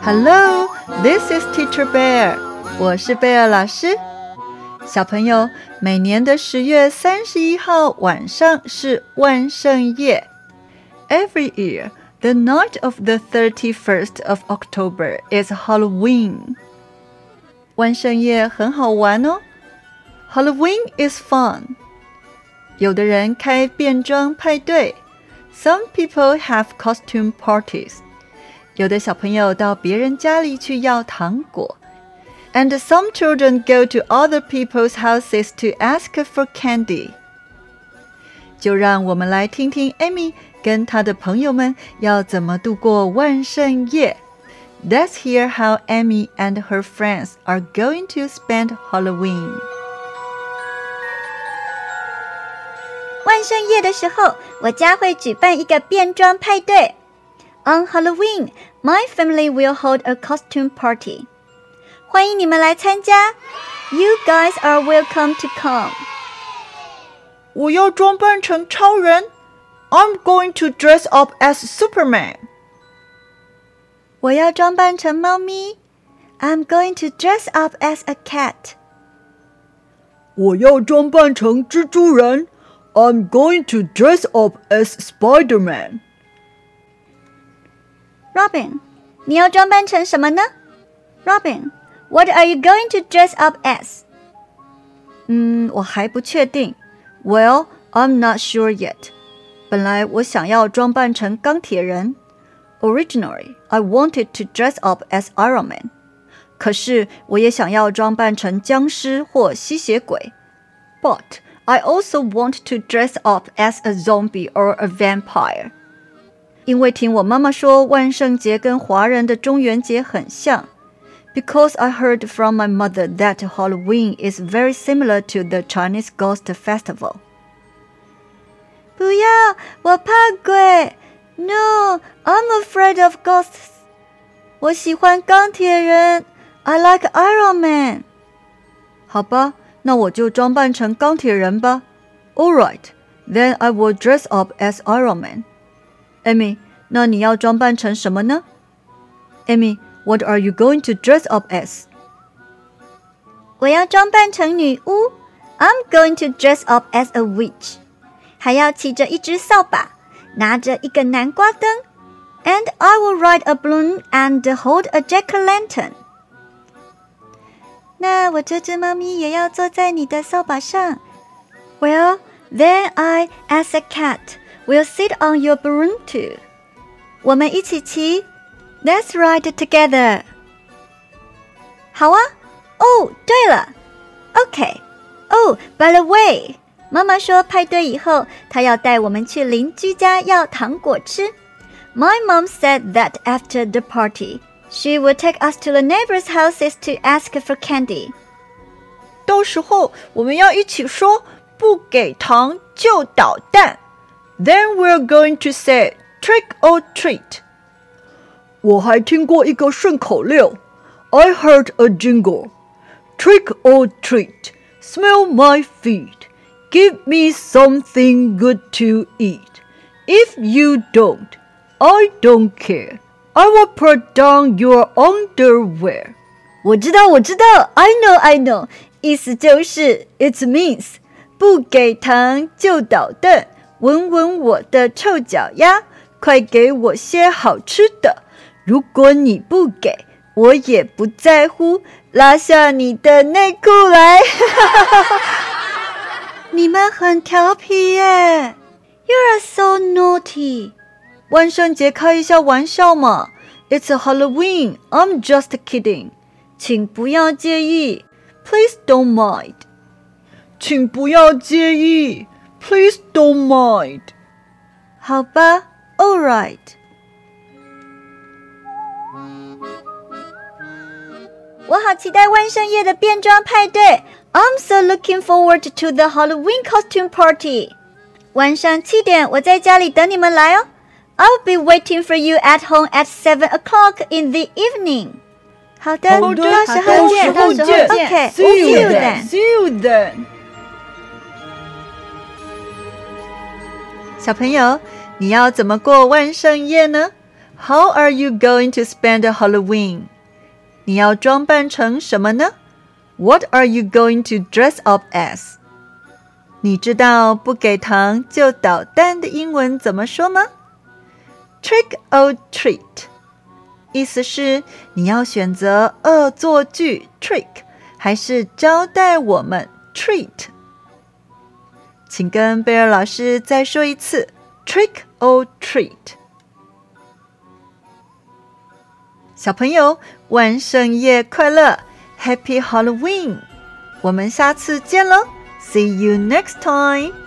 Hello, this is Teacher Bear. 我是贝尔老师。小朋友，每年的十月三十一号晚上是万圣夜。Every year, the night of the thirty-first of October is Halloween. 万圣夜很好玩哦。 Halloween is fun. 有的人开变装派对。Some people have costume parties. 有的小朋友到别人家里去要糖果。And some children go to other people's houses to ask for candy. 就让我们来听听 Amy 跟她的朋友们要怎么度过万圣夜。Let's hear how Amy and her friends are going to spend Halloween. 万圣夜的时候，我家会举办一个变装派对。On Halloween, my family will hold a costume party. 欢迎你们来参加。You guys are welcome to come. 我要装扮成超人。I'm going to dress up as Superman. 我要装扮成猫咪。I'm going to dress up as a cat. 我要装扮成蜘蛛人。 I'm going to dress up as Spider-Man. Robin，你要装扮成什么呢？Robin。what are you going to dress up as? 嗯，我还不确定。Well, I'm not sure yet. 本来我想要装扮成钢铁人。Originally, I wanted to dress up as Iron Man. 可是我也想要装扮成僵尸或吸血鬼。But I also want to dress up as a zombie or a vampire. 因为听我妈妈说，万圣节跟华人的中元节很像。because I heard from my mother that Halloween is very similar to the Chinese Ghost Festival. 不要，我怕鬼。No, I'm afraid of ghosts. 我喜欢钢铁人。I like Iron Man. 好吧， 那我就装扮成钢铁人吧。All right, then I will dress up as Iron Man. Amy，那你要装扮成什么呢？Amy。what are you going to dress up as? 我要装扮成女巫。I'm going to dress up as a witch. 还要骑着一只扫把，拿着一个南瓜灯。And I will ride a balloon and hold a jack o' lantern. 那我这只猫咪也要坐在你的扫把上。Well, then I, as a cat, will sit on your balloon too. 我们一起骑。Let's ride together. 好啊。哦，对了，OK。哦，By the way，妈妈说派对以后，她要带我们去邻居家要糖果吃。My mom said that after the party, she would take us to the neighbors' houses to ask for candy. 到时候我们要一起说不给糖就捣蛋。Then we're going to say trick or treat. 我还听过一个顺口溜，I heard a jingle, trick or treat, smell my feet, give me something good to eat. If you don't, I don't care. I will put down your underwear. 我知道，我知道，I know, I know，意思就是，it means 不给糖就捣蛋，闻闻我的臭脚丫，快给我些好吃的。如果你不给，我也不在乎。拉下你的内裤来！你们很调皮耶！You are so naughty！万圣节开一下玩笑嘛！It's a Halloween. I'm just kidding. 请不要介意。Please don't mind. 请不要介意。Please don't mind. 好吧，All right. 我好期待万圣夜的变装派对！I'm so looking forward to the Halloween costume party。晚上七点，我在家里等你们来哦。 I'll be waiting for you at home at seven o'clock in the evening。好的，到时候见，到时候见。See you then. See you do then？小朋友，你要怎么过万圣夜呢？How are you going to spend Halloween？你要装扮成什么呢？What are you going to dress up as？你知道不给糖就捣蛋的英文怎么说吗 ？Trick or treat，意思是你要选择恶作剧 trick，还是招待我们 treat。请跟贝尔老师再说一次：trick or treat。小朋友，万圣夜快乐，Happy Halloween！我们下次见喽！See you next time.